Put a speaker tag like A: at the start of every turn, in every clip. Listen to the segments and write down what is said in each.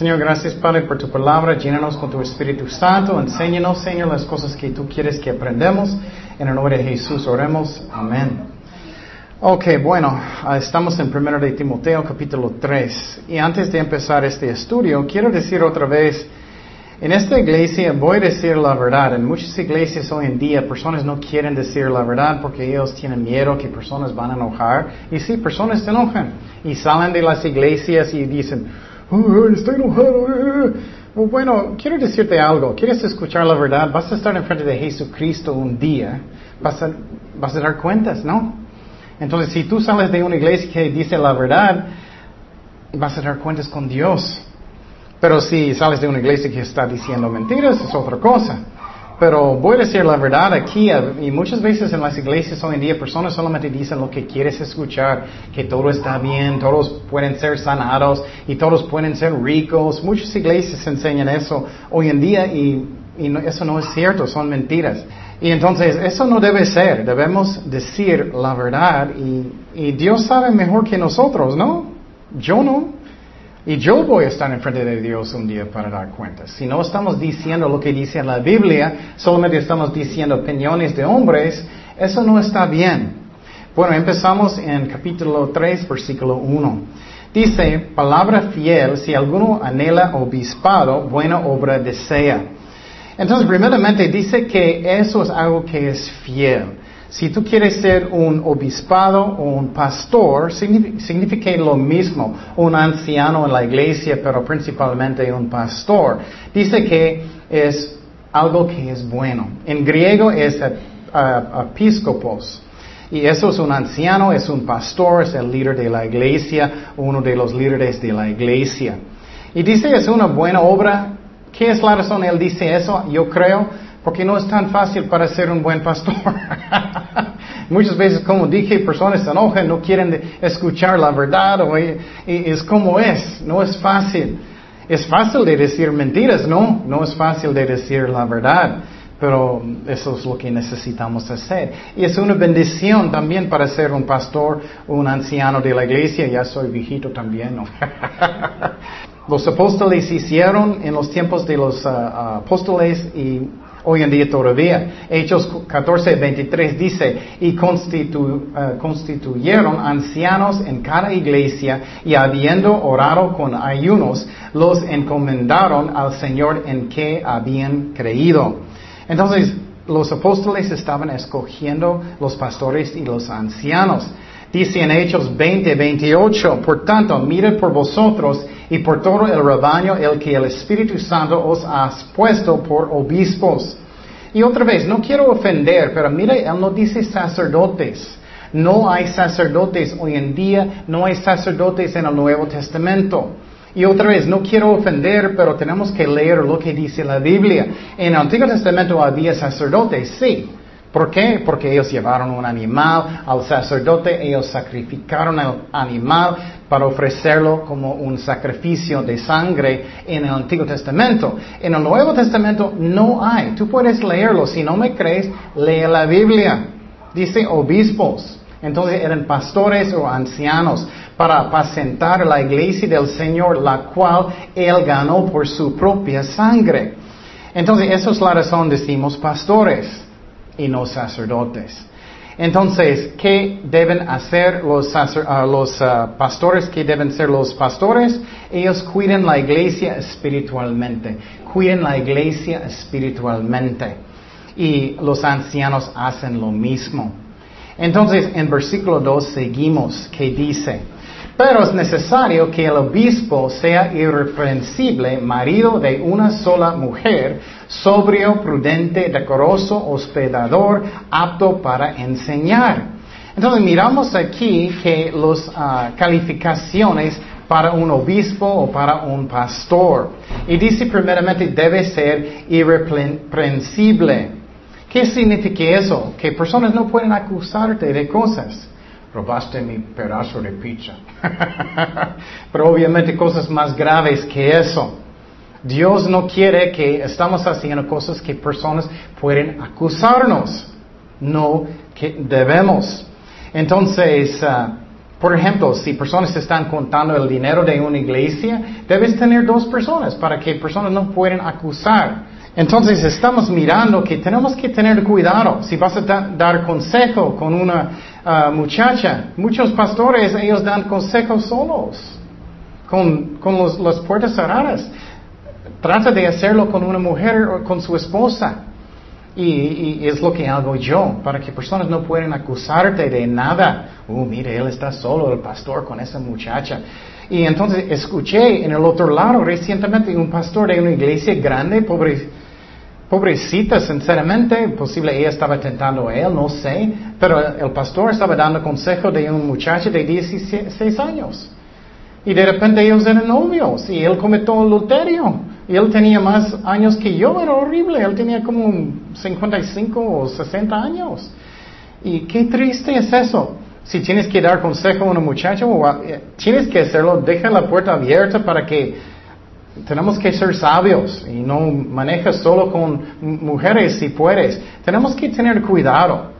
A: Señor, gracias Padre por tu palabra. Llénanos con tu Espíritu Santo. Enséñanos, Señor, las cosas que tú quieres que aprendamos. En el nombre de Jesús oremos. Amén. Ok, bueno, ah, estamos en 1 de Timoteo capítulo 3. Y antes de empezar este estudio, quiero decir otra vez, en esta iglesia voy a decir la verdad. En muchas iglesias hoy en día personas no quieren decir la verdad porque ellos tienen miedo que personas van a enojar. Y sí, personas se enojan. Y salen de las iglesias y dicen, estoy enojado. eh, eh". Bueno, quiero decirte algo. ¿Quieres escuchar la verdad? Vas a estar enfrente de Jesucristo un día. Vas a dar cuentas, ¿no? Entonces, si tú sales de una iglesia que dice la verdad, vas a dar cuentas con Dios. Pero si sales de una iglesia que está diciendo mentiras, es otra cosa. Pero voy a decir la verdad aquí, y muchas veces en las iglesias hoy en día personas solamente dicen lo que quieres escuchar, que todo está bien, todos pueden ser sanados y todos pueden ser ricos. Muchas iglesias enseñan eso hoy en día y, no- eso no es cierto, son mentiras. Y entonces eso no debe ser, debemos decir la verdad y Dios sabe mejor que nosotros, ¿no? Yo no. Y yo voy a estar enfrente de Dios un día para dar cuentas. Si no estamos diciendo lo que dice la Biblia, solamente estamos diciendo opiniones de hombres, eso no está bien. Bueno, empezamos en capítulo 3, versículo 1. Dice, palabra fiel, si alguno anhela obispado, buena obra desea. Entonces, primeramente dice que eso es algo que es fiel. Si tú quieres ser un obispado o un pastor, signifi- significa lo mismo, un anciano en la iglesia, pero principalmente un pastor. Dice que es algo que es bueno. En griego es a- episcopos. Y eso es un anciano, es un pastor, es el líder de la iglesia, uno de los líderes de la iglesia. Y dice es una buena obra. ¿Qué es la razón? Él dice eso, yo creo, porque no es tan fácil para ser un buen pastor. Muchas veces, como dije, personas se enojan, no quieren escuchar la verdad, o, y- es como es, no es fácil. Es fácil de decir mentiras, no, no es fácil de decir la verdad, pero eso es lo que necesitamos hacer. Y es una bendición también para ser un pastor, un anciano de la iglesia, ya soy viejito también, ¿no? Los apóstoles hicieron en los tiempos de los ah, apóstoles y hoy en día todavía. Hechos 14, 23 dice, y ah, constituyeron ancianos en cada iglesia y habiendo orado con ayunos, los encomendaron al Señor en que habían creído. Entonces, los apóstoles estaban escogiendo los pastores y los ancianos. Dice en Hechos 20, 28, por tanto, mirad por vosotros y por todo el rebaño el que el Espíritu Santo os ha puesto por obispos. Y otra vez, no quiero ofender, pero mire, él no dice sacerdotes. No hay sacerdotes hoy en día, no hay sacerdotes en el Nuevo Testamento. Y otra vez, no quiero ofender, pero tenemos que leer lo que dice la Biblia. En el Antiguo Testamento había sacerdotes, sí. ¿Por qué? Porque ellos llevaron un animal al sacerdote, ellos sacrificaron el animal para ofrecerlo como un sacrificio de sangre en el Antiguo Testamento. En el Nuevo Testamento no hay. Tú puedes leerlo. Si no me crees, lee la Biblia. Dice obispos. Entonces eran pastores o ancianos para apacentar la iglesia del Señor, la cual Él ganó por su propia sangre. Entonces, esa es la razón, decimos pastores y no sacerdotes. Entonces, ¿qué deben hacer los, ah, ah, pastores? ¿Qué deben ser los pastores? Ellos cuiden la iglesia espiritualmente. Cuiden la iglesia espiritualmente. Y los ancianos hacen lo mismo. Entonces, en versículo 2 seguimos, que dice, pero es necesario que el obispo sea irreprensible, marido de una sola mujer, sobrio, prudente, decoroso, hospedador, apto para enseñar. Entonces miramos aquí que las calificaciones para un obispo o para un pastor. Y dice primeramente debe ser irreprensible. ¿Qué significa eso? Que personas no pueden acusarte de cosas. Robaste mi pedazo de pizza. Pero obviamente cosas más graves que eso. Dios no quiere que estamos haciendo cosas que personas pueden acusarnos. No que debemos. Entonces, ah, Por ejemplo, si personas están contando el dinero de una iglesia, debes tener dos personas para que personas no puedan acusar. Entonces estamos mirando que tenemos que tener cuidado. Si vas a dar consejo con una ah, muchacha, muchos pastores, ellos dan consejos solos, con, con las puertas cerradas. Trata de hacerlo con una mujer o con su esposa. Y, es lo que hago yo, para que personas no puedan acusarte de nada. Uh, mire, él está solo, el pastor, con esa muchacha. Y entonces escuché en el otro lado recientemente un pastor de una iglesia grande, pobre, pobrecita, sinceramente, posible ella estaba tentando a él, no sé, pero el pastor estaba dando consejo de un muchacho de 16 años. Y de repente ellos eran novios y él cometió adulterio. Y él tenía más años que yo, era horrible. Él tenía como 55 o 60 años. Y qué triste es eso. Si tienes que dar consejo a una muchacha, eh, tienes que hacerlo, deja la puerta abierta para que tenemos que ser sabios y no manejas solo con mujeres si puedes. Tenemos que tener cuidado,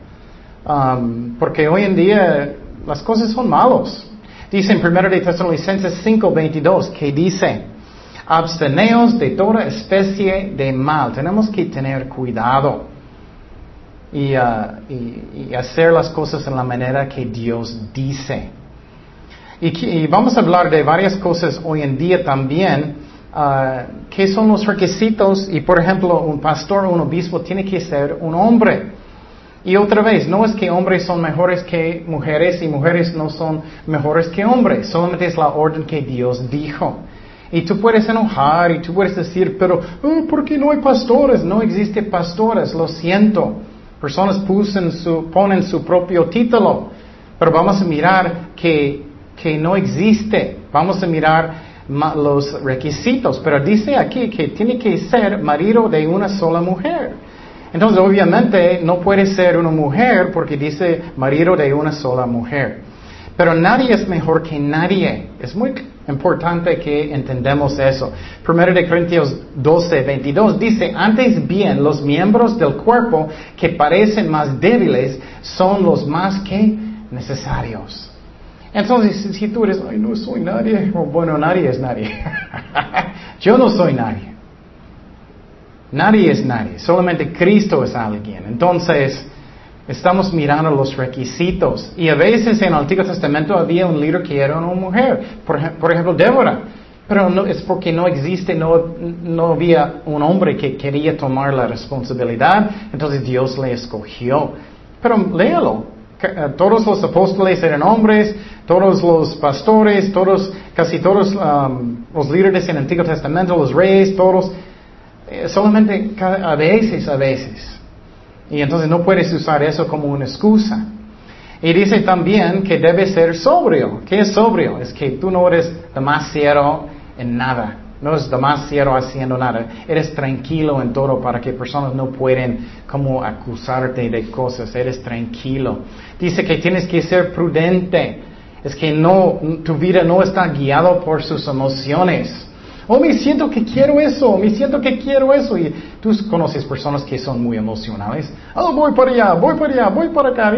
A: um, porque hoy en día las cosas son malos. Dice en 1 de Tesalonicenses 5:22 que dice, absteneos de toda especie de mal. Tenemos que tener cuidado y, uh, hacer las cosas en la manera que Dios dice. Y, vamos a hablar de varias cosas hoy en día también. Uh, ¿Qué son los requisitos? Y por ejemplo, un pastor o un obispo tiene que ser un hombre. Y otra vez, no es que hombres son mejores que mujeres y mujeres no son mejores que hombres, solamente es la orden que Dios dijo. Y tú puedes enojar y tú puedes decir, pero oh, ¿por qué no hay pastores? No existe pastores, lo siento. Personas pusen su, ponen su propio título, pero vamos a mirar que, que no existe. Vamos a mirar los requisitos, pero dice aquí que tiene que ser marido de una sola mujer. Entonces, obviamente, no puede ser una mujer porque dice marido de una sola mujer. Pero nadie es mejor que nadie. Es muy importante que entendamos eso. Primero de Corintios 12, 22 dice, antes bien los miembros del cuerpo que parecen más débiles son los más que necesarios. Entonces, si tú eres, ay, no soy nadie, bueno, nadie es nadie. Yo no soy nadie. Nadie es nadie, solamente Cristo es alguien. Entonces, Estamos mirando los requisitos. Y a veces en el Antiguo Testamento había un líder que era una mujer. Por, ejemplo, Débora. Pero no, es porque no existe, no, no había un hombre que quería tomar la responsabilidad. Entonces Dios le escogió. Pero léalo. Eh, todos los apóstoles eran hombres, todos los pastores, todos, casi todos um, los líderes en el Antiguo Testamento, los reyes, todos, eh, solamente a veces, a veces. Y entonces no puedes usar eso como una excusa. Y dice también que debe ser sobrio. ¿Qué es sobrio? Es que tú no eres demasiado en nada. No es demasiado haciendo nada. Eres tranquilo en todo para que personas no pueden como acusarte de cosas. Eres tranquilo. Dice que tienes que ser prudente. Es que no, tu vida no está guiado por sus emociones. Oh, me siento que quiero eso, me siento que quiero eso. Y tú conoces personas que son muy emocionales. Oh, voy para allá, voy para allá, voy para acá.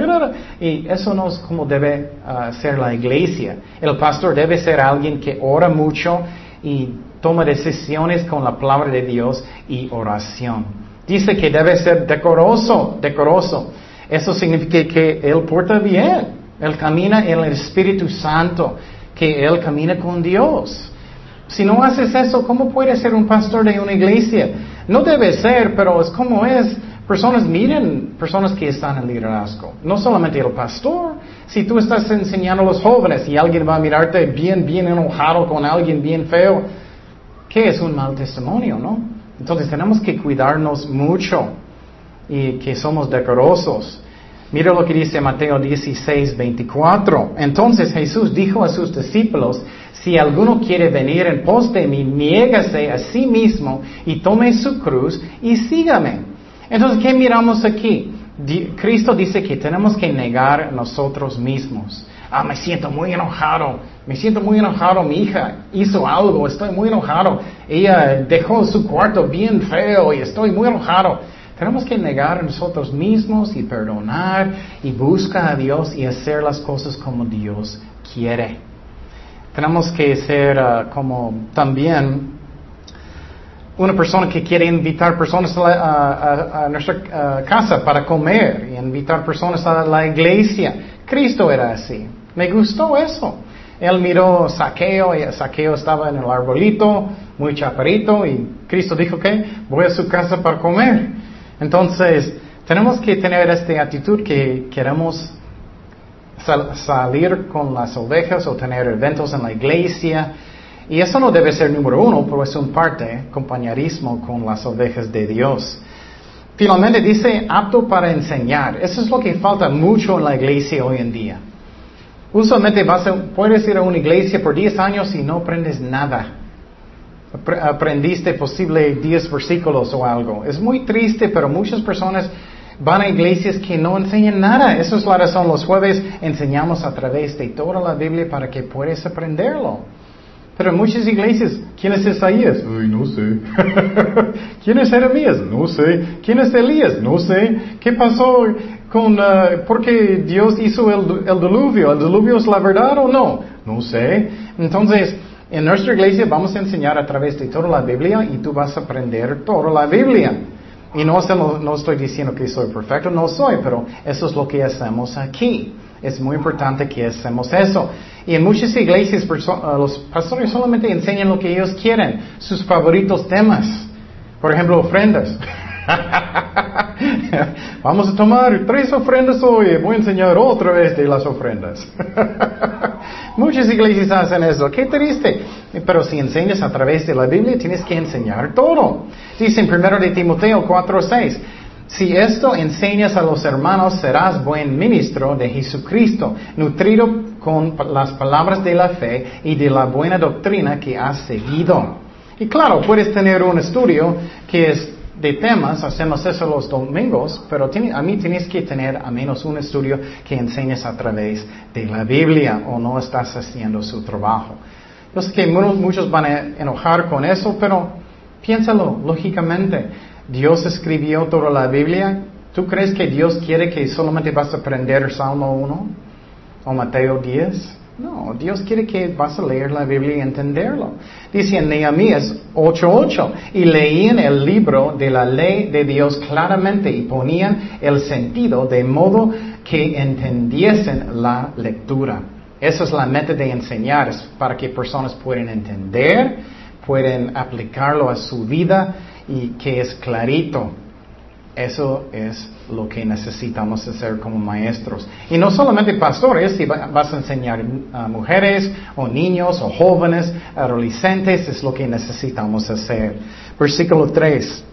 A: Y eso no es como debe uh, ser la iglesia. El pastor debe ser alguien que ora mucho y toma decisiones con la palabra de Dios y oración. Dice que debe ser decoroso, decoroso. Eso significa que él porta bien. Él camina en el Espíritu Santo, que él camina con Dios. Si no haces eso, ¿cómo puedes ser un pastor de una iglesia? No debe ser, pero es como es. Personas miren personas que están en liderazgo. No solamente el pastor. Si tú estás enseñando a los jóvenes y alguien va a mirarte bien, bien enojado con alguien bien feo, ¿qué es un mal testimonio, no? Entonces tenemos que cuidarnos mucho y que somos decorosos. Mira lo que dice Mateo 16, 24. Entonces Jesús dijo a sus discípulos, si alguno quiere venir en pos de mí, niégase a sí mismo y tome su cruz y sígame. Entonces, ¿qué miramos aquí? Cristo dice que tenemos que negar nosotros mismos. Ah, me siento muy enojado, me siento muy enojado, mi hija hizo algo, estoy muy enojado, ella dejó su cuarto bien feo y estoy muy enojado. Tenemos que negar a nosotros mismos y perdonar y buscar a Dios y hacer las cosas como Dios quiere. Tenemos que ser uh, como también una persona que quiere invitar personas a, nuestra uh, casa para comer y invitar personas a la iglesia. Cristo era así. Me gustó eso. Él miró Saqueo y Saqueo estaba en el arbolito, muy chaparito, y Cristo dijo que voy a su casa para comer. Entonces, tenemos que tener esta actitud que queremos salir con las ovejas o tener eventos en la iglesia. Y eso no debe ser número uno, pero es un parte, compañerismo con las ovejas de Dios. Finalmente dice apto para enseñar. Eso es lo que falta mucho en la iglesia hoy en día. Usualmente vas a, puedes ir a una iglesia por 10 años y no aprendes nada. Aprendiste posible 10 versículos o algo. Es muy triste, pero muchas personas van a iglesias que no enseñan nada. Esa es la razón. Los jueves enseñamos a través de toda la Biblia para que puedas aprenderlo. Pero en muchas iglesias, ¿quién es Isaías? Ay, no sé. ¿Quién es Jeremías? No sé. ¿Quién es Elías? No sé. ¿Qué pasó con, uh, por qué Dios hizo el, el diluvio? ¿El diluvio es la verdad o no? No sé. Entonces, en nuestra iglesia vamos a enseñar a través de toda la Biblia y tú vas a aprender toda la Biblia. Y no, no estoy diciendo que soy perfecto, no soy, pero eso es lo que hacemos aquí. Es muy importante que hacemos eso. Y en muchas iglesias uh, los pastores solamente enseñan lo que ellos quieren, sus favoritos temas. Por ejemplo, ofrendas. Vamos a tomar tres ofrendas hoy. Voy a enseñar otra vez de las ofrendas. Muchas iglesias hacen eso. Qué triste. Pero si enseñas a través de la Biblia, tienes que enseñar todo. Dice en 1 de Timoteo 4:6. Si esto enseñas a los hermanos, serás buen ministro de Jesucristo, nutrido con las palabras de la fe y de la buena doctrina que has seguido. Y claro, puedes tener un estudio que es de temas, hacemos eso los domingos, pero a mí tienes que tener a menos un estudio que enseñes a través de la Biblia o no estás haciendo su trabajo. Yo sé que muchos van a enojar con eso, pero piénsalo lógicamente. Dios escribió toda la Biblia. ¿Tú crees que Dios quiere que solamente vas a aprender Salmo 1 o Mateo 10? No, Dios quiere que vas a leer la Biblia y entenderlo. Dice en Nehemías 8:8, y leían el libro de la ley de Dios claramente y ponían el sentido de modo que entendiesen la lectura. Esa es la meta de enseñar, es para que personas puedan entender, pueden aplicarlo a su vida y que es clarito. Eso es lo que necesitamos hacer como maestros. Y no solamente pastores, si vas a enseñar a mujeres o niños o jóvenes, adolescentes, es lo que necesitamos hacer. Versículo 3.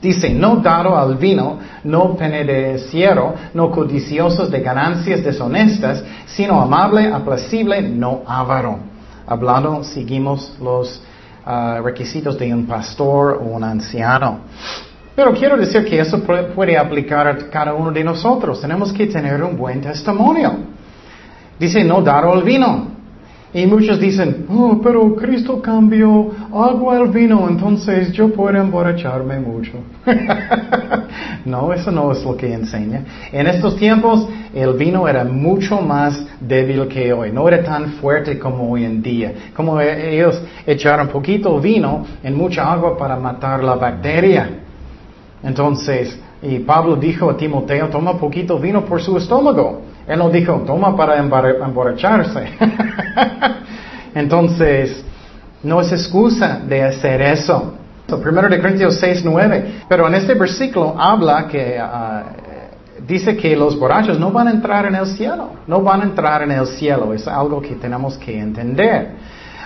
A: Dice, no dado al vino, no penedeciero, no codiciosos de ganancias deshonestas, sino amable, aplacible, no avaro. Hablando, seguimos los ah, requisitos de un pastor o un anciano. Pero quiero decir que eso puede aplicar a cada uno de nosotros. Tenemos que tener un buen testimonio. Dice, no dar al vino. Y muchos dicen, oh, pero Cristo cambió agua al vino, entonces yo puedo emborracharme mucho. no, eso no es lo que enseña. En estos tiempos el vino era mucho más débil que hoy, no era tan fuerte como hoy en día. Como ellos echaron poquito vino en mucha agua para matar la bacteria. Entonces, y Pablo dijo a Timoteo, toma poquito vino por su estómago. Él no dijo, toma para emborracharse. Entonces, no es excusa de hacer eso. Primero de Corintios 6, 9. Pero en este versículo habla que ah, dice que los borrachos no van a entrar en el cielo. No van a entrar en el cielo. Es algo que tenemos que entender.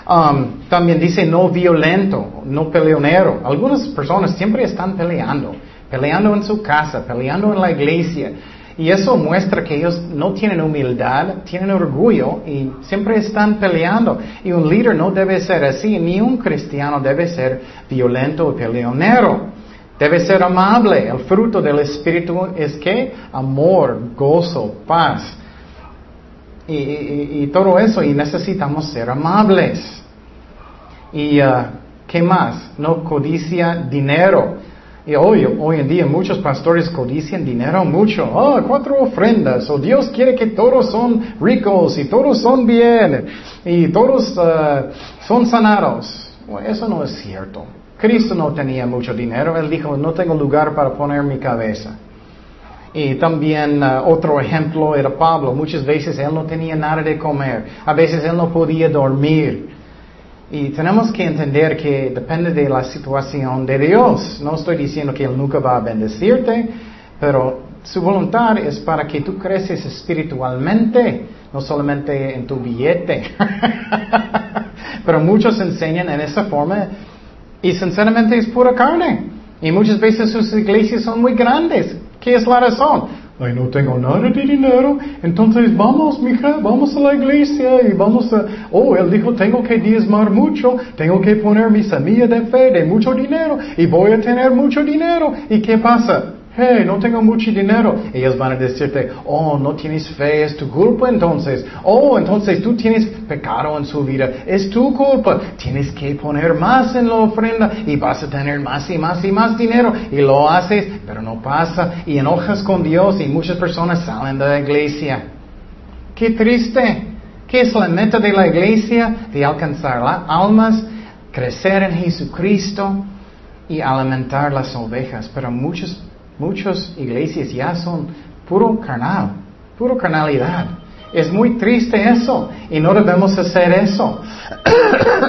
A: Um, también dice no violento, no peleonero. Algunas personas siempre están peleando, peleando en su casa, peleando en la iglesia. Y eso muestra que ellos no tienen humildad, tienen orgullo y siempre están peleando. Y un líder no debe ser así, ni un cristiano debe ser violento o peleonero. Debe ser amable. El fruto del Espíritu es que amor, gozo, paz, y, todo eso, y necesitamos ser amables. ¿Y uh, qué más? No codicia dinero. Y hoy, hoy en día muchos pastores codician dinero mucho. Oh, cuatro ofrendas. O Dios quiere que todos son ricos y todos son bien y todos uh, son sanados. Eso no es cierto. Cristo no tenía mucho dinero. Él dijo, no tengo lugar para poner mi cabeza. Y también uh, otro ejemplo era Pablo. Muchas veces él no tenía nada de comer. A veces él no podía dormir. Y tenemos que entender que depende de la situación de Dios. No estoy diciendo que Él nunca va a bendecirte, pero su voluntad es para que tú creces espiritualmente, no solamente en tu billete. pero muchos enseñan en esa forma y sinceramente es pura carne. Y muchas veces sus iglesias son muy grandes. ¿Qué es la razón? ay, no tengo nada de dinero, entonces vamos, mija, vamos a la iglesia y vamos a, oh, él dijo, tengo que diezmar mucho, tengo que poner mi semilla de fe de mucho dinero y voy a tener mucho dinero. ¿Y qué pasa? Hey, no tengo mucho dinero. Ellos van a decirte, oh, no tienes fe, es tu culpa entonces. Oh, entonces tú tienes pecado en su vida, es tu culpa. Tienes que poner más en la ofrenda y vas a tener más y más y más dinero. Y lo haces, pero no pasa. Y enojas con Dios y muchas personas salen de la iglesia. Qué triste. ¿Qué es la meta de la iglesia? De alcanzar las almas, crecer en Jesucristo y alimentar las ovejas. Pero muchos Muchas iglesias ya son puro carnal, puro carnalidad. Es muy triste eso y no debemos hacer eso.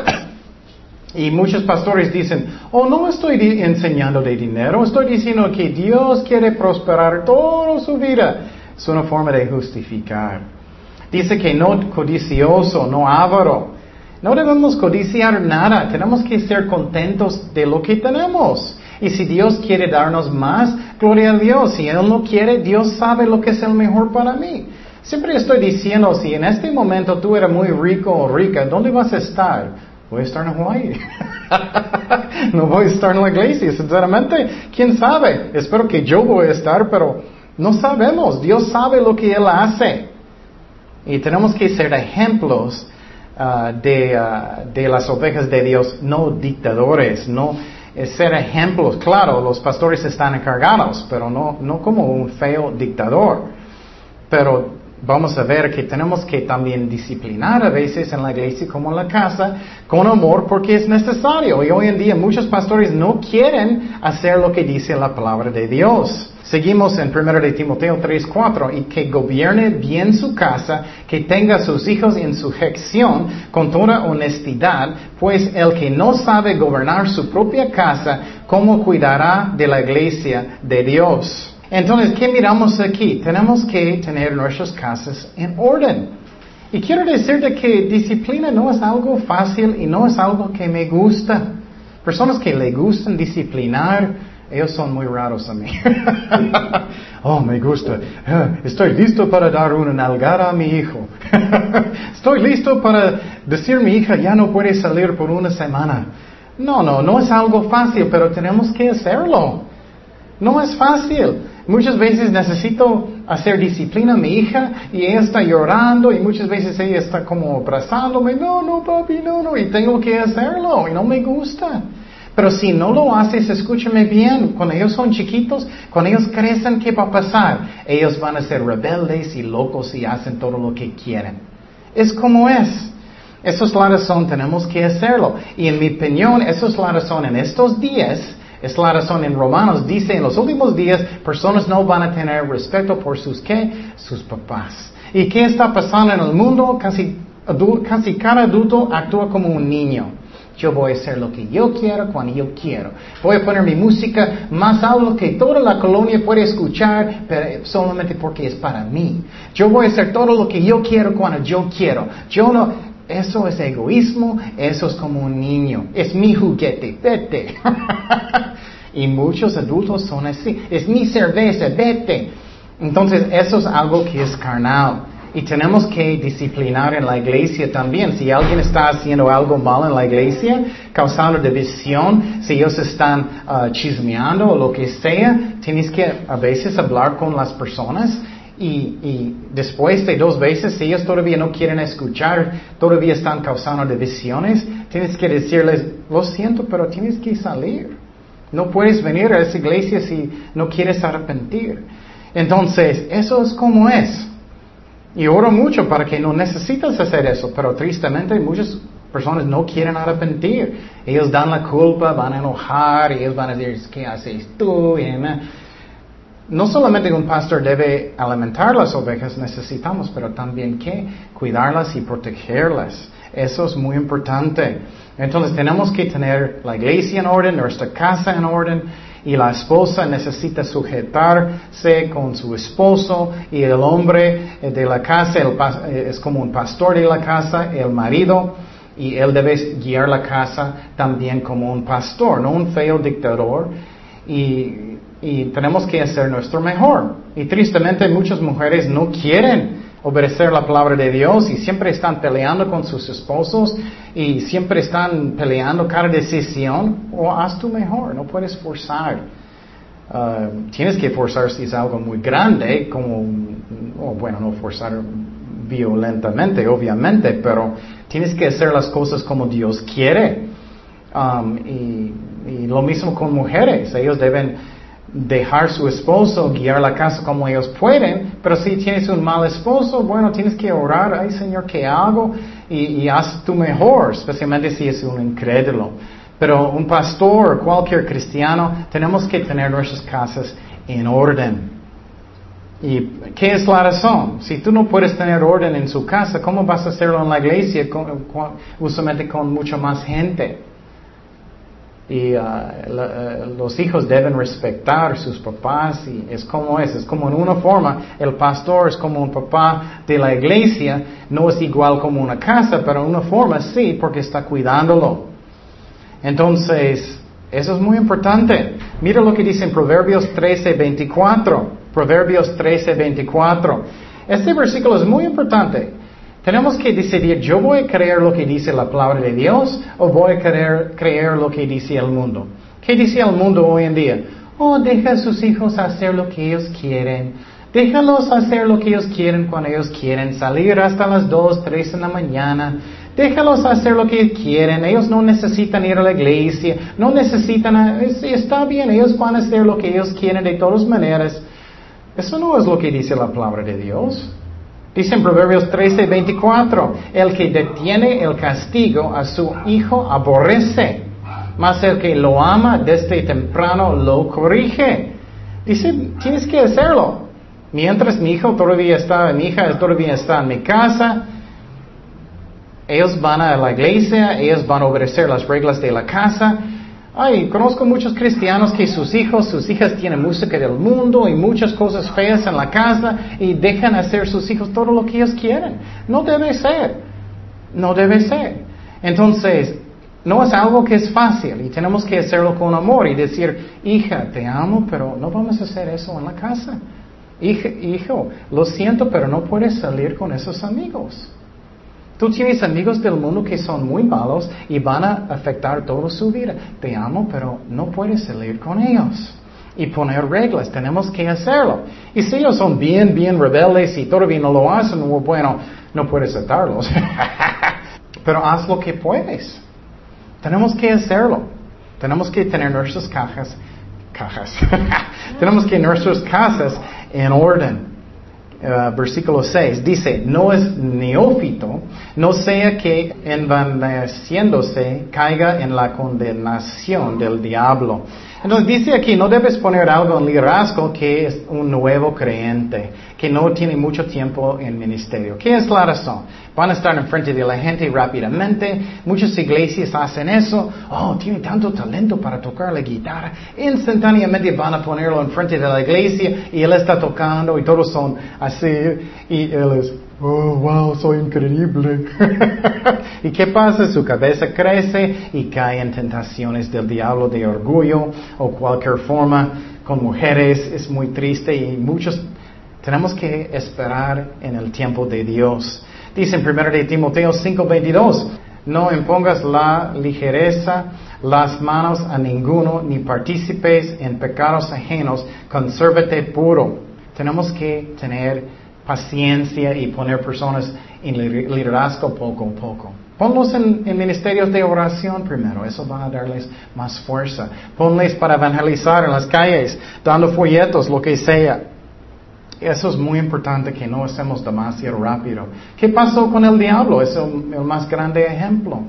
A: y muchos pastores dicen, oh, no estoy enseñando de dinero, estoy diciendo que Dios quiere prosperar toda su vida. Es una forma de justificar. Dice que no codicioso, no avaro. No debemos codiciar nada, tenemos que ser contentos de lo que tenemos. Y si Dios quiere darnos más, gloria a Dios. Si Él no quiere, Dios sabe lo que es el mejor para mí. Siempre estoy diciendo, si en este momento tú eres muy rico o rica, ¿dónde vas a estar? Voy a estar en Hawaii. no voy a estar en la iglesia, sinceramente. ¿Quién sabe? Espero que yo voy a estar, pero no sabemos. Dios sabe lo que Él hace. Y tenemos que ser ejemplos uh, de, uh, de las ovejas de Dios, no dictadores, no es ser ejemplos. Claro, los pastores están encargados, pero no, no como un feo dictador. Pero vamos a ver que tenemos que también disciplinar a veces en la iglesia como en la casa con amor porque es necesario. Y hoy en día muchos pastores no quieren hacer lo que dice la palabra de Dios. Seguimos en 1 de Timoteo 3:4 y que gobierne bien su casa, que tenga sus hijos en sujeción con toda honestidad, pues el que no sabe gobernar su propia casa, ¿cómo cuidará de la iglesia de Dios? Entonces, ¿qué miramos aquí? Tenemos que tener nuestras casas en orden. Y quiero decirte que disciplina no es algo fácil y no es algo que me gusta. Personas que le gustan disciplinar, ellos son muy raros a mí. oh, me gusta. Eh, estoy listo para dar una nalgada a mi hijo. Estoy listo para decir mi hija ya no puede salir por una semana. No, no, no es algo fácil, pero tenemos que hacerlo. No es fácil. Muchas veces necesito hacer disciplina a mi hija y ella está llorando y muchas veces ella está como abrazándome. No, no, papi, no, no. Y tengo que hacerlo y no me gusta. Pero si no lo haces, escúchame bien, cuando ellos son chiquitos, cuando ellos crecen, ¿qué va a pasar? Ellos van a ser rebeldes y locos y hacen todo lo que quieren. Es como es. Esa es la razón, tenemos que hacerlo. Y en mi opinión, esa es la razón en estos días, es la razón en Romanos, dice en los últimos días, personas no van a tener respeto por sus qué? Sus papás. ¿Y qué está pasando en el mundo? Casi, casi cada adulto actúa como un niño. Yo voy a hacer lo que yo quiero cuando yo quiero. Voy a poner mi música más alto que toda la colonia puede escuchar, pero solamente porque es para mí. Yo voy a hacer todo lo que yo quiero cuando yo quiero. Yo no, eso es egoísmo, eso es como un niño. Es mi juguete, vete. y muchos adultos son así. Es mi cerveza, vete. Entonces, eso es algo que es carnal. Y tenemos que disciplinar en la iglesia también. Si alguien está haciendo algo mal en la iglesia, causando división, si ellos están uh, chismeando o lo que sea, tienes que a veces hablar con las personas y, y, después de dos veces, si ellos todavía no quieren escuchar, todavía están causando divisiones, tienes que decirles, lo siento, pero tienes que salir. No puedes venir a esa iglesia si no quieres arrepentir. Entonces, eso es como es. Y oro mucho para que no necesites hacer eso, pero tristemente muchas personas no quieren arrepentir. Ellos dan la culpa, van a enojar, y ellos van a decir, ¿qué haces tú? no solamente un pastor debe alimentar las ovejas, necesitamos, pero también que cuidarlas y protegerlas. Eso es muy importante. Entonces tenemos que tener la iglesia en orden, nuestra casa en orden, y la esposa necesita sujetarse con su esposo y el hombre de la casa eh, es como un pastor de la casa, el marido, y él debe guiar la casa también como un pastor, no un feo dictador. Y, tenemos que hacer nuestro mejor. Y tristemente muchas mujeres no quieren obedecer la palabra de Dios y siempre están peleando con sus esposos y siempre están peleando cada decisión, o haz tu mejor, no puedes forzar. Uh, tienes que forzar si es algo muy grande, como, bueno, no forzar violentamente, obviamente, pero tienes que hacer las cosas como Dios quiere. Um, y, y, lo mismo con mujeres, ellos deben dejar su esposo, guiar la casa como ellos pueden, pero si tienes un mal esposo, bueno, tienes que orar, ay Señor, ¿qué hago? Y, haz tu mejor, especialmente si es un incrédulo. Pero un pastor, cualquier cristiano, tenemos que tener nuestras casas en orden. ¿Y qué es la razón? Si tú no puedes tener orden en su casa, ¿cómo vas a hacerlo en la iglesia, usualmente con mucha más gente? Y uh, los hijos deben respetar sus papás y es como es, es como en una forma, el pastor es como un papá de la iglesia, no es igual como una casa, pero en una forma sí, porque está cuidándolo. Entonces, eso es muy importante. Mira lo que dice en Proverbios 13, 24. Proverbios 13, 24. Este versículo es muy importante. Tenemos que decidir, yo voy a creer lo que dice la palabra de Dios o voy a creer, creer lo que dice el mundo. ¿Qué dice el mundo hoy en día? Oh, deja a sus hijos hacer lo que ellos quieren. Déjalos hacer lo que ellos quieren cuando ellos quieren. Salir hasta las 2, 3 en la mañana. Déjalos hacer lo que quieren. Ellos no necesitan ir a la iglesia. No necesitan... Está bien, ellos van a hacer lo que ellos quieren de todas maneras. Eso no es lo que dice la palabra de Dios. Dice en Proverbios 13, 24, el que detiene el castigo a su hijo aborrece, mas el que lo ama desde temprano lo corrige. Dice, tienes que hacerlo. Mientras mi hijo todavía está, mi hija todavía está en mi casa, ellos van a la iglesia, ellos van a obedecer las reglas de la casa, Ay, conozco muchos cristianos que sus hijos, sus hijas tienen música del mundo y muchas cosas feas en la casa y dejan hacer sus hijos todo lo que ellos quieren. No debe ser. No debe ser. Entonces, no es algo que es fácil y tenemos que hacerlo con amor y decir, hija, te amo, pero no vamos a hacer eso en la casa. hijo, lo siento, pero no puedes salir con esos amigos. Tú tienes amigos del mundo que son muy malos y van a afectar toda su vida. Te amo, pero no puedes salir con ellos. Y poner reglas, tenemos que hacerlo. Y si ellos son bien, bien rebeldes y todavía no lo hacen, bueno, no puedes atarlos. pero haz lo que puedes. Tenemos que hacerlo. Tenemos que tener nuestras cajas, cajas. tenemos que nuestras casas en orden. Eh, versículo 6, dice, no es neófito, no sea que envaneciéndose caiga en la condenación del diablo. Entonces dice aquí, no debes poner algo en liderazgo que es un nuevo creyente, que no tiene mucho tiempo en ministerio. ¿Qué es la razón? Van a estar enfrente de la gente rápidamente. Muchas iglesias hacen eso. Oh, tiene tanto talento para tocar la guitarra. Instantáneamente van a ponerlo enfrente de la iglesia y él está tocando y todos son así. Y él es, oh, wow, soy increíble. ¿Y qué pasa? Su cabeza crece y cae en tentaciones del diablo de orgullo o cualquier forma. Con mujeres es muy triste y muchos tenemos que esperar en el tiempo de Dios. Dice en 1 de Timoteo 5:22, no impongas la ligereza las manos a ninguno, ni participes en pecados ajenos, consérvate puro. Tenemos que tener paciencia y poner personas en liderazgo poco a poco. Ponlos en, ministerios de oración primero, eso va a darles más fuerza. Ponles para evangelizar en las calles, dando folletos, lo que sea. Eso es muy importante que no estemos demasiado rápido. ¿Qué pasó con el diablo? Es el, más grande ejemplo.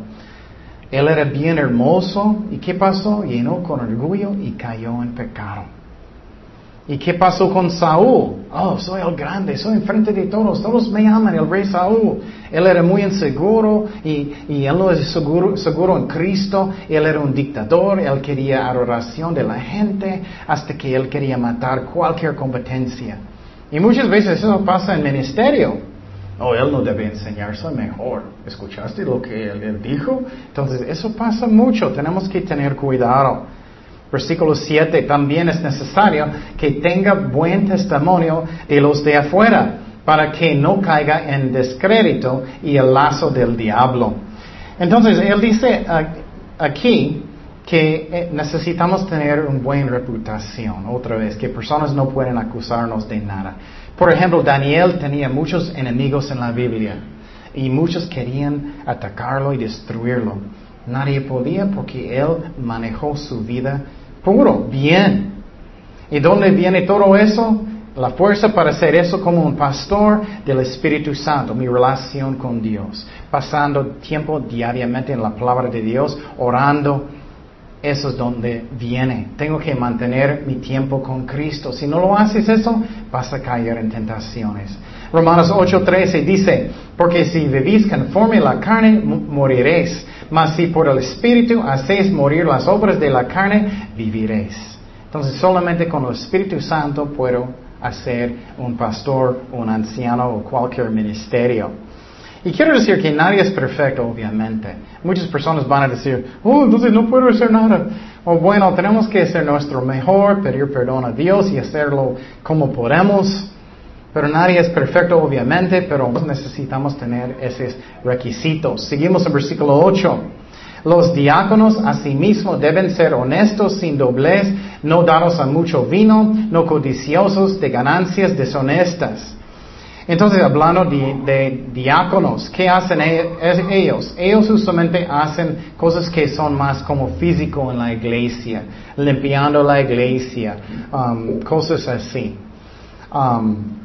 A: Él era bien hermoso y ¿qué pasó? Llenó con orgullo y cayó en pecado. ¿Y qué pasó con Saúl? Oh, soy el grande, soy enfrente de todos, todos me aman, el rey Saúl. Él era muy inseguro y, y él no es seguro, seguro en Cristo, él era un dictador, él quería adoración de la gente hasta que él quería matar cualquier competencia. Y muchas veces eso pasa en ministerio. Oh, él no debe enseñarse mejor. ¿Escuchaste lo que él, dijo? Entonces, eso pasa mucho. Tenemos que tener cuidado. Versículo 7, también es necesario que tenga buen testimonio de los de afuera, para que no caiga en descrédito y el lazo del diablo. Entonces, él dice aquí que eh, necesitamos tener una buena reputación, otra vez, que personas no pueden acusarnos de nada. Por ejemplo, Daniel tenía muchos enemigos en la Biblia y muchos querían atacarlo y destruirlo. Nadie podía porque él manejó su vida puro, bien. ¿Y dónde viene todo eso? La fuerza para hacer eso como un pastor del Espíritu Santo, mi relación con Dios, pasando tiempo diariamente en la palabra de Dios, orando, eso es donde viene. Tengo que mantener mi tiempo con Cristo. Si no lo haces eso, vas a caer en tentaciones. Romanos 8:13 dice, porque si vivís conforme a la carne, moriréis. Mas si por el Espíritu hacéis morir las obras de la carne, viviréis. Entonces solamente con el Espíritu Santo puedo hacer un pastor, un anciano o cualquier ministerio. Y quiero decir que nadie es perfecto, obviamente. Muchas personas van a decir, oh, entonces no puedo hacer nada. O bueno, tenemos que hacer nuestro mejor, pedir perdón a Dios y hacerlo como podemos. Pero nadie es perfecto, obviamente, pero necesitamos tener esos requisitos. Seguimos en versículo 8. Los diáconos asimismo deben ser honestos, sin doblez, no dados a mucho vino, no codiciosos de ganancias deshonestas entonces, hablando de, diáconos, ¿qué hacen e-, ellos? Ellos justamente hacen cosas que son más como físico en la iglesia, limpiando la iglesia, um, cosas así. Um,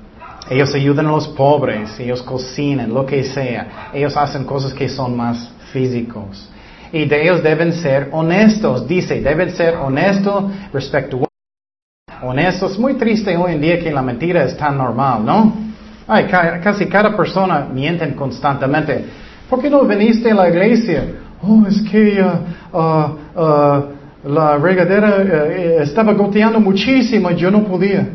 A: ellos ayudan a los pobres, ellos cocinan, lo que sea. Ellos hacen cosas que son más físicos. Y de ellos deben ser honestos, dice, deben ser honestos, respetuosos, honestos. Muy triste hoy en día que la mentira es tan normal, ¿no? Ay, casi cada persona mienten constantemente. ¿Por qué no viniste a la iglesia? Oh, es que uh, uh, uh, la regadera eh, estaba goteando muchísimo yo no podía.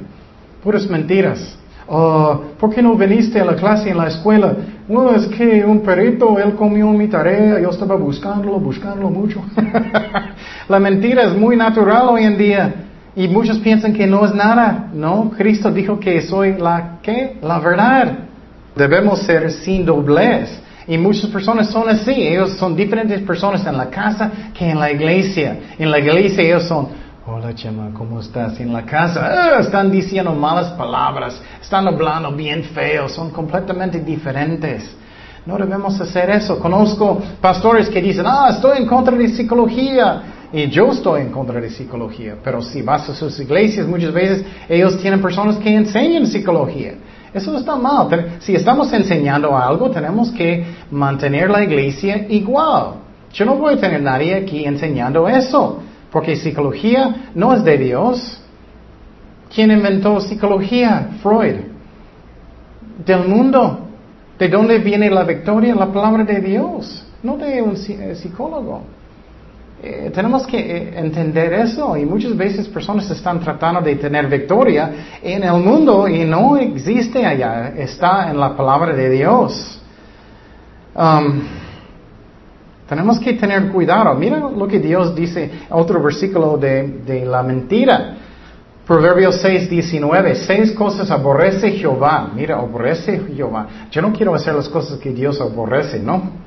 A: Puras mentiras. ¿Por qué no viniste a la clase en la escuela? Bueno, es que un perrito, él comió mi tarea, yo estaba buscándolo, buscándolo mucho. la mentira es muy natural hoy en día. Y muchos piensan que no es nada. No, Cristo dijo que soy la ¿qué? La verdad. Debemos ser sin doblez. Y muchas personas son así. Ellos son diferentes personas en la casa que en la iglesia. En la iglesia ellos son, hola Chema, ¿cómo estás? En la casa ah, están diciendo malas palabras, están hablando bien feo, son completamente diferentes. No debemos hacer eso. Conozco pastores que dicen, ah, estoy en contra de psicología. Y yo estoy en contra de psicología, pero si vas a sus iglesias, muchas veces ellos tienen personas que enseñan psicología. Eso está mal. Si estamos enseñando algo, tenemos que mantener la iglesia igual. Yo no voy a tener nadie aquí enseñando eso, porque psicología no es de Dios. ¿Quién inventó psicología? Freud. Del mundo. ¿De dónde viene la victoria? La palabra de Dios, no de un eh, psicólogo. Eh, tenemos que eh, entender eso y muchas veces personas están tratando de tener victoria en el mundo y no existe allá, está en la palabra de Dios. Um, tenemos que tener cuidado. Mira lo que Dios dice, otro versículo de, de la mentira. Proverbios 6, 19. Seis cosas aborrece Jehová. Mira, aborrece Jehová. Yo no quiero hacer las cosas que Dios aborrece, ¿no?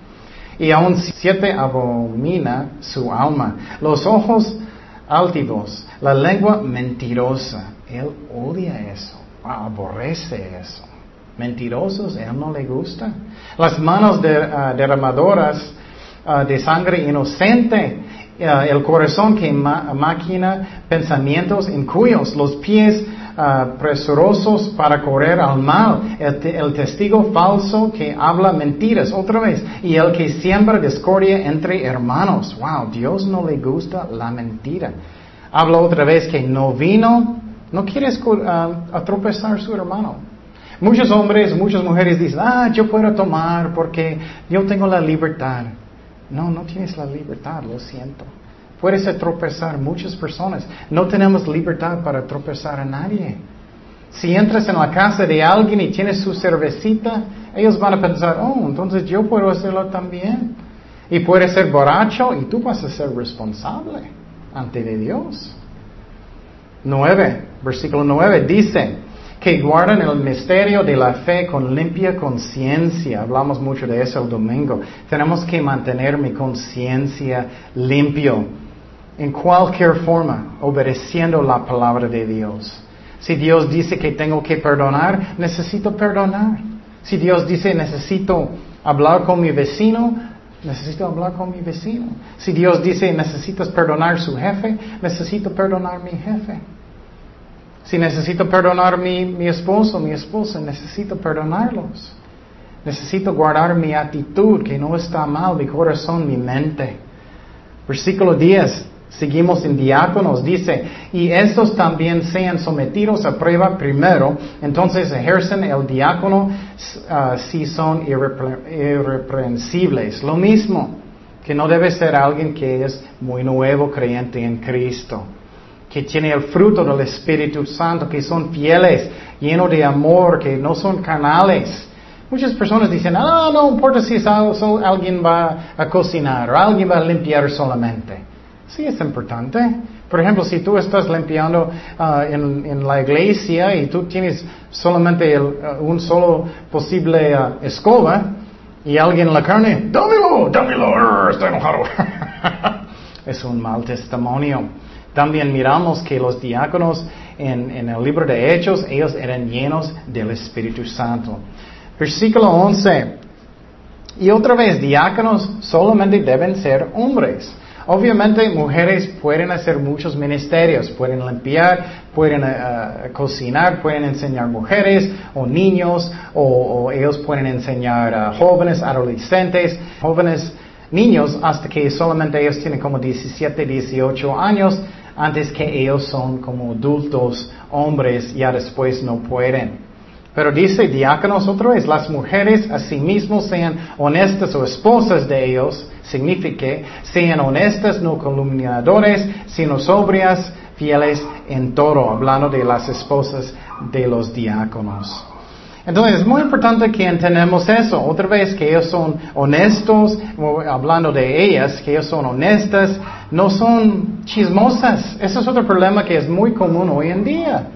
A: y aún siete abomina su alma. Los ojos altivos, la lengua mentirosa. Él odia eso, aborrece eso. Mentirosos, Él no le gusta. Las manos ah, derramadoras ah, de sangre inocente, ah, el corazón que máquina pensamientos incuyos, los pies presurosos para correr al mal, el, testigo falso que habla mentiras, otra vez, y el que siembra discordia entre hermanos. Wow, Dios no le gusta la mentira. Habla otra vez que no vino, no quiere uh, tropezar su hermano. Muchos hombres, muchas mujeres dicen, ah, yo puedo tomar porque yo tengo la libertad. No, no tienes la libertad, lo siento. Puedes tropezar muchas personas. No tenemos libertad para tropezar a nadie. Si entras en la casa de alguien y tienes su cervecita, ellos van a pensar, oh, entonces yo puedo hacerlo también. Y puedes ser borracho y tú vas a ser responsable ante Dios. 9, versículo 9 dice que guardan el misterio de la fe con limpia conciencia. Hablamos mucho de eso el domingo. Tenemos que mantener mi conciencia limpio en cualquier forma, obedeciendo la palabra de Dios. Si Dios dice que tengo que perdonar, necesito perdonar. Si Dios dice necesito hablar con mi vecino, necesito hablar con mi vecino. Si Dios dice necesitas perdonar su jefe, necesito perdonar mi jefe. Si necesito perdonar mi, mi esposo, mi esposa, necesito perdonarlos. Necesito guardar mi actitud, que no está mal, mi corazón, mi mente. Versículo 10. Seguimos en diáconos, dice, y estos también sean sometidos a prueba primero, entonces ejercen el diácono ah, si son irreprensibles. Lo mismo, que no debe ser alguien que es muy nuevo creyente en Cristo, que tiene el fruto del Espíritu Santo, que son fieles, llenos de amor, que no son canales. Muchas personas dicen, ah, no importa si alguien va a cocinar o alguien va a limpiar solamente. Sí, es importante. Por ejemplo, si tú estás limpiando ah, en, la iglesia y tú tienes solamente ah, un solo posible ah, escoba y alguien en la carne, dámelo, dámelo, estoy enojado. es un mal testimonio. También miramos que los diáconos en, en el libro de Hechos, ellos eran llenos del Espíritu Santo. Versículo 11. Y otra vez, diáconos solamente deben ser hombres. Obviamente mujeres pueden hacer muchos ministerios, pueden limpiar, pueden eh, cocinar, pueden enseñar mujeres o niños, o, ellos pueden enseñar a jóvenes, adolescentes, jóvenes, niños, hasta que solamente ellos tienen como 17, 18 años, antes que ellos son como adultos, hombres, ya después no pueden. Pero dice diáconos otra vez, las mujeres asimismo sean honestas o esposas de ellos, signifique sean honestas, no calumniadores, sino sobrias, fieles en todo, hablando de las esposas de los diáconos. Entonces es muy importante que entendamos eso. Otra vez que ellos son honestos, hablando de ellas, que ellos son honestas, no son chismosas. Ese es otro problema que es muy común hoy en día.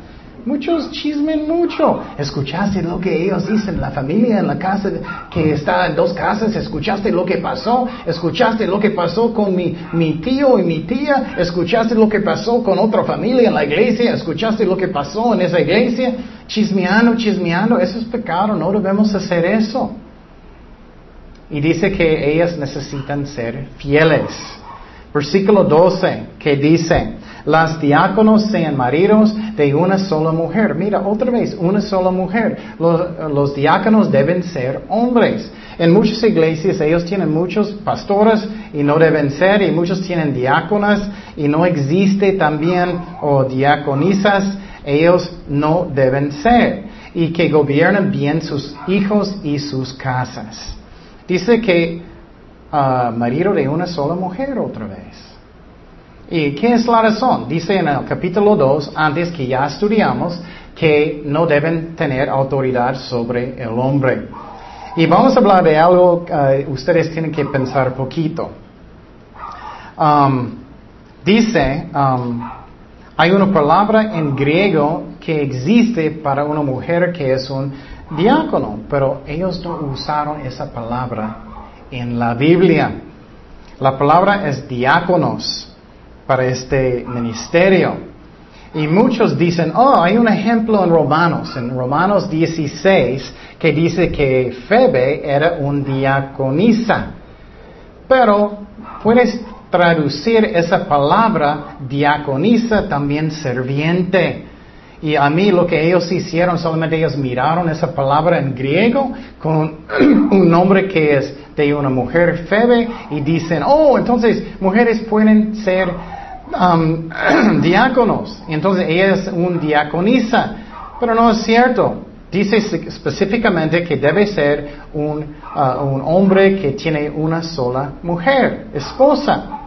A: Muchos chismen mucho. ¿Escuchaste lo que ellos dicen? La familia en la casa que está en dos casas. ¿Escuchaste lo que pasó? ¿Escuchaste lo que pasó con mi, mi tío y mi tía? ¿Escuchaste lo que pasó con otra familia en la iglesia? ¿Escuchaste lo que pasó en esa iglesia? Chismeando, chismeando. Eso es pecado. No debemos hacer eso. Y dice que ellas necesitan ser fieles. Versículo 12 que dice, las diáconos sean maridos de una sola mujer. Mira, otra vez, una sola mujer. Los, diáconos deben ser hombres. En muchas iglesias ellos tienen muchos pastores y no deben ser, y muchos tienen diáconas y no existe también, o diaconisas, ellos no deben ser. Y que gobiernen bien sus hijos y sus casas. Dice que uh, marido de una sola mujer otra vez. ¿Y qué es la razón? Dice en el capítulo 2, antes que ya estudiamos, que no deben tener autoridad sobre el hombre. Y vamos a hablar de algo que ustedes tienen que pensar poquito. Um, dice, um, hay una palabra en griego que existe para una mujer que es un diácono, pero ellos no usaron esa palabra en la Biblia. La palabra es diáconos para este ministerio. Y muchos dicen, oh, hay un ejemplo en Romanos, en Romanos 16, que dice que Febe era un diaconisa. Pero puedes traducir esa palabra diaconisa también serviente. Y a mí lo que ellos hicieron, solamente ellos miraron esa palabra en griego con un nombre que es de una mujer Febe y dicen, oh, entonces mujeres pueden ser um, diáconos. Entonces ella es un diaconisa. Pero no es cierto. Dice específicamente que debe ser un, uh, un hombre que tiene una sola mujer, esposa.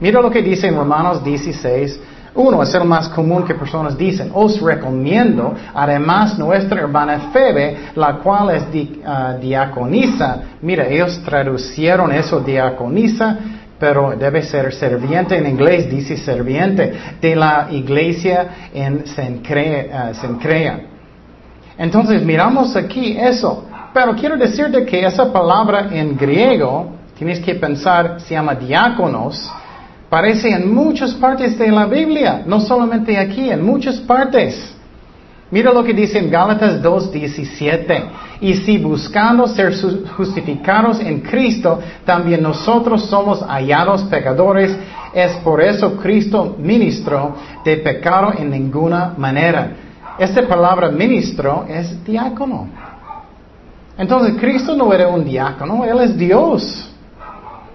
A: Mira lo que dice en Romanos 16, uno es el más común que personas dicen. Os recomiendo, además, nuestra hermana Febe, la cual es uh, diaconisa. Mira, ellos traducieron eso diaconisa, pero debe ser serviente. En inglés dice serviente de la iglesia en Sencrea. Uh, Entonces, miramos aquí eso. Pero quiero decirte que esa palabra en griego, tienes que pensar, se llama diáconos Aparece en muchas partes de la Biblia, no solamente aquí, en muchas partes. Mira lo que dice en Gálatas 2.17. Y si buscando ser justificados en Cristo, también nosotros somos hallados pecadores, es por eso Cristo ministro de pecado en ninguna manera. Esta palabra ministro es diácono. Entonces Cristo no era un diácono, Él es Dios.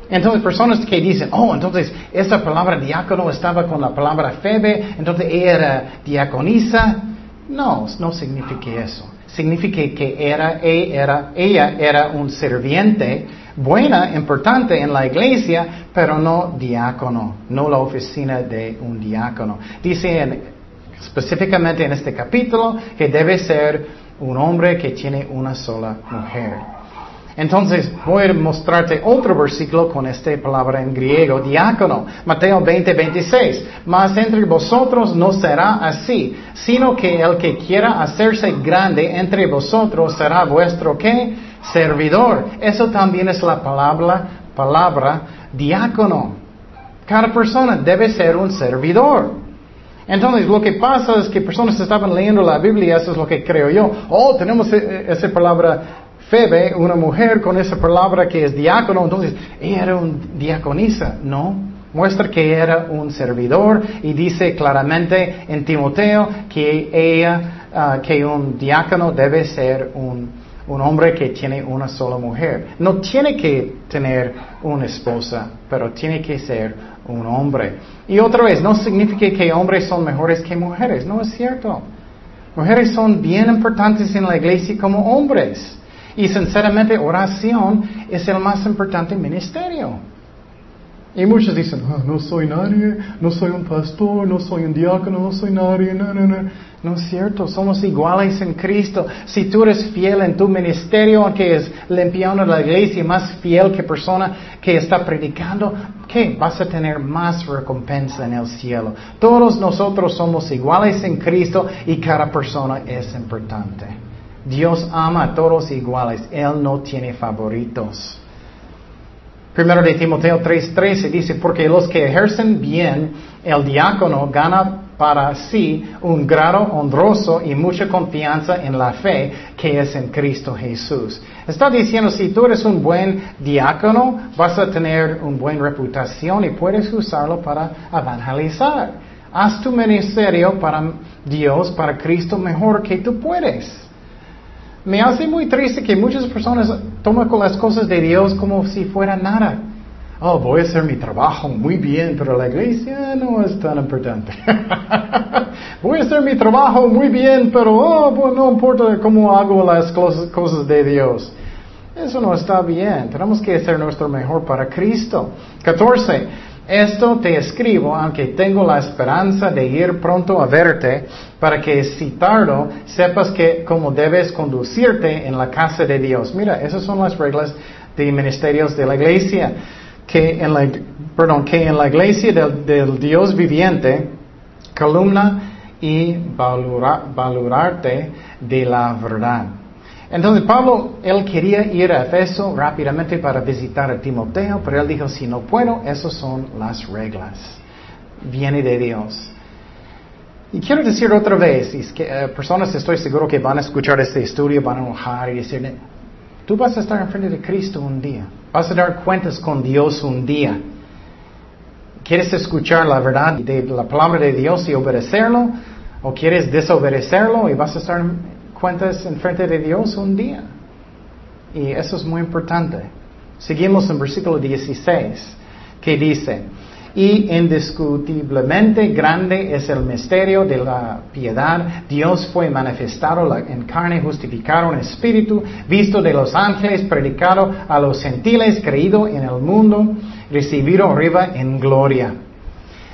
A: Entonces, personas que dicen, oh, entonces esa palabra diácono estaba con la palabra febe, entonces ella era diaconisa. No, no significa eso. Significa que era, era, ella era un serviente buena, importante en la iglesia, pero no diácono, no la oficina de un diácono. Dice específicamente en este capítulo que debe ser un hombre que tiene una sola mujer. Entonces voy a mostrarte otro versículo con esta palabra en griego, diácono, Mateo 20, 26. Mas entre vosotros no será así, sino que el que quiera hacerse grande entre vosotros será vuestro qué? Servidor. Eso también es la palabra, palabra diácono. Cada persona debe ser un servidor. Entonces, lo que pasa es que personas estaban leyendo la Biblia, eso es lo que creo yo. Oh, tenemos e, e, esa palabra Febe, una mujer con esa palabra que es diácono, entonces ella era un diaconisa, no. Muestra que era un servidor y dice claramente en Timoteo que ella, ah, que un diácono debe ser un, un hombre que tiene una sola mujer. No tiene que tener una esposa, pero tiene que ser un hombre. Y otra vez, no significa que hombres son mejores que mujeres, no es cierto. Mujeres son bien importantes en la iglesia como hombres. Y sinceramente, oración es el más importante ministerio. Y muchos dicen, ah, no soy nadie, no soy un pastor, no soy un diácono, no soy nadie, no, no, no. No es cierto, somos iguales en Cristo. Si tú eres fiel en tu ministerio, aunque es limpiando la iglesia, más fiel que persona que está predicando, ¿qué? Vas a tener más recompensa en el cielo. Todos nosotros somos iguales en Cristo y cada persona es importante. Dios ama a todos iguales. Él no tiene favoritos. Primero de Timoteo 3:13 dice, porque los que ejercen bien el diácono gana para sí un grado honroso y mucha confianza en la fe que es en Cristo Jesús. Está diciendo, si tú eres un buen diácono, vas a tener una buena reputación y puedes usarlo para evangelizar. Haz tu ministerio para Dios, para Cristo, mejor que tú puedes. Me hace muy triste que muchas personas toman las cosas de Dios como si fuera nada. Oh, voy a hacer mi trabajo muy bien, pero la iglesia no es tan importante. voy a hacer mi trabajo muy bien, pero oh, no importa cómo hago las cosas de Dios. Eso no está bien. Tenemos que hacer nuestro mejor para Cristo. 14. Esto te escribo, aunque tengo la esperanza de ir pronto a verte, para que si tardo, sepas que cómo debes conducirte en la casa de Dios. Mira, esas son las reglas de ministerios de la iglesia. Que en la, perdón, que en la iglesia del, Dios viviente, columna y valorarte de la verdad. Entonces Pablo, él quería ir a Efeso rápidamente para visitar a Timoteo, pero él dijo, si no puedo, esas son las reglas. Viene de Dios. Y quiero decir otra vez, es que eh, personas estoy seguro que van a escuchar este estudio, van a enojar y decir, tú vas a estar enfrente de Cristo un día, vas a dar cuentas con Dios un día. ¿Quieres escuchar la verdad de la palabra de Dios y obedecerlo? ¿O quieres desobedecerlo y vas a estar cuentas enfrente de Dios un día? Y eso es muy importante. Seguimos en versículo 16, que dice, y indiscutiblemente grande es el misterio de la piedad. Dios fue manifestado en carne, justificado en espíritu, visto de los ángeles, predicado a los gentiles, creído en el mundo, recibido arriba en gloria.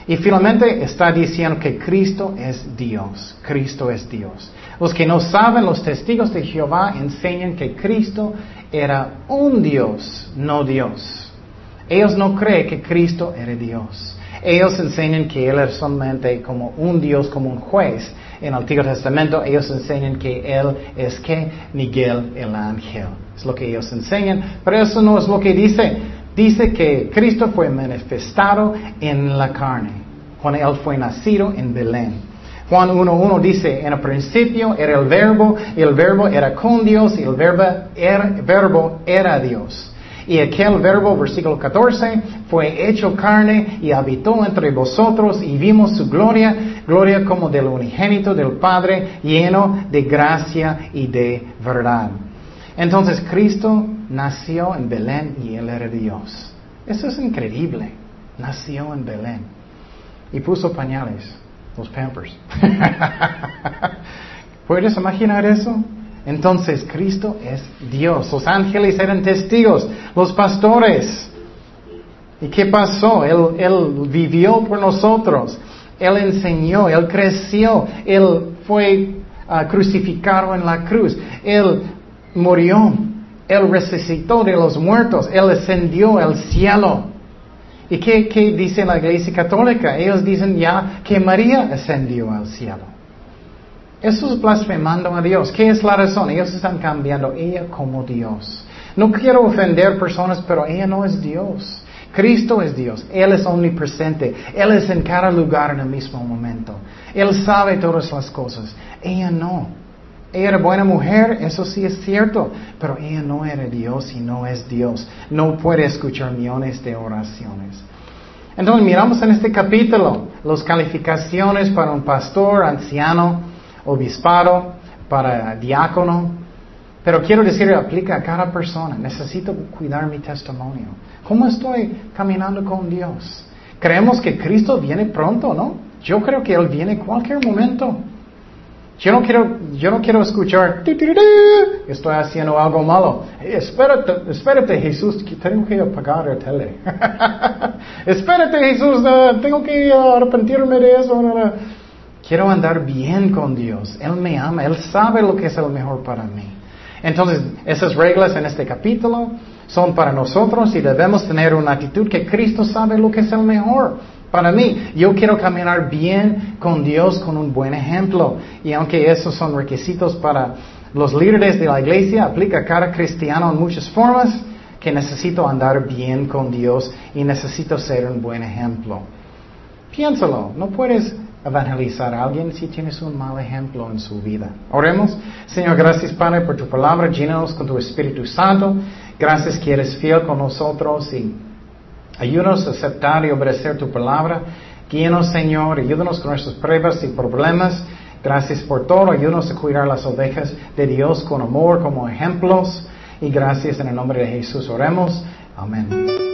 A: Y finalmente está diciendo que Cristo es Dios. Cristo es Dios. Los que no saben, los testigos de Jehová enseñan que Cristo era un Dios, no Dios. Ellos no creen que Cristo era Dios. Ellos enseñan que Él es solamente como un Dios, como un juez. En el Antiguo Testamento ellos enseñan que Él es que Miguel el ángel. Es lo que ellos enseñan. Pero eso no es lo que dice. Dice que Cristo fue manifestado en la carne. Cuando Él fue nacido en Belén. Juan 1.1 dice, en el principio era el verbo, y el verbo era con Dios, y el verbo era, verbo era Dios. Y aquel verbo, versículo 14, fue hecho carne y habitó entre vosotros y vimos su gloria, gloria como del unigénito del Padre, lleno de gracia y de verdad. Entonces Cristo nació en Belén y Él era Dios. Eso es increíble. Nació en Belén y puso pañales, los pampers. ¿Puedes imaginar eso? Entonces Cristo es Dios. Los ángeles eran testigos, los pastores. ¿Y qué pasó? Él, vivió por nosotros. Él enseñó, Él creció, Él fue ah, crucificado en la cruz. Él murió, Él resucitó de los muertos, Él ascendió al cielo. ¿Y qué, qué dice la Iglesia Católica? Ellos dicen ya que María ascendió al cielo. Eso es blasfemando a Dios. ¿Qué es la razón? Ellos están cambiando ella como Dios. No quiero ofender personas, pero ella no es Dios. Cristo es Dios. Él es omnipresente. Él es en cada lugar en el mismo momento. Él sabe todas las cosas. Ella no. Ella era buena mujer, eso sí es cierto, pero ella no era Dios y no es Dios. No puede escuchar millones de oraciones. Entonces miramos en este capítulo las calificaciones para un pastor anciano obispado, para diácono. Pero quiero decir, aplica a cada persona. Necesito cuidar mi testimonio. ¿Cómo estoy caminando con Dios? Creemos que Cristo viene pronto, ¿no? Yo creo que Él viene en cualquier momento. Yo no quiero, yo no quiero escuchar, estoy haciendo algo malo. espérate, espérate Jesús, tengo que apagar el tele. espérate Jesús, tengo que arrepentirme de eso. Quiero andar bien con Dios. Él me ama. Él sabe lo que es el mejor para mí. Entonces, esas reglas en este capítulo son para nosotros y debemos tener una actitud que Cristo sabe lo que es el mejor para mí. Yo quiero caminar bien con Dios con un buen ejemplo. Y aunque esos son requisitos para los líderes de la iglesia, aplica cada cristiano en muchas formas, que necesito andar bien con Dios y necesito ser un buen ejemplo. Piénsalo, no puedes evangelizar a alguien si tienes un mal ejemplo en su vida. Oremos. Señor, gracias Padre por tu palabra. Llénanos con tu Espíritu Santo. Gracias que eres fiel con nosotros y ayúdanos a aceptar y obedecer tu palabra. Guíanos, Señor. Ayúdanos con nuestras pruebas y problemas. Gracias por todo. Ayúdanos a cuidar las ovejas de Dios con amor como ejemplos. Y gracias en el nombre de Jesús oremos. Amén.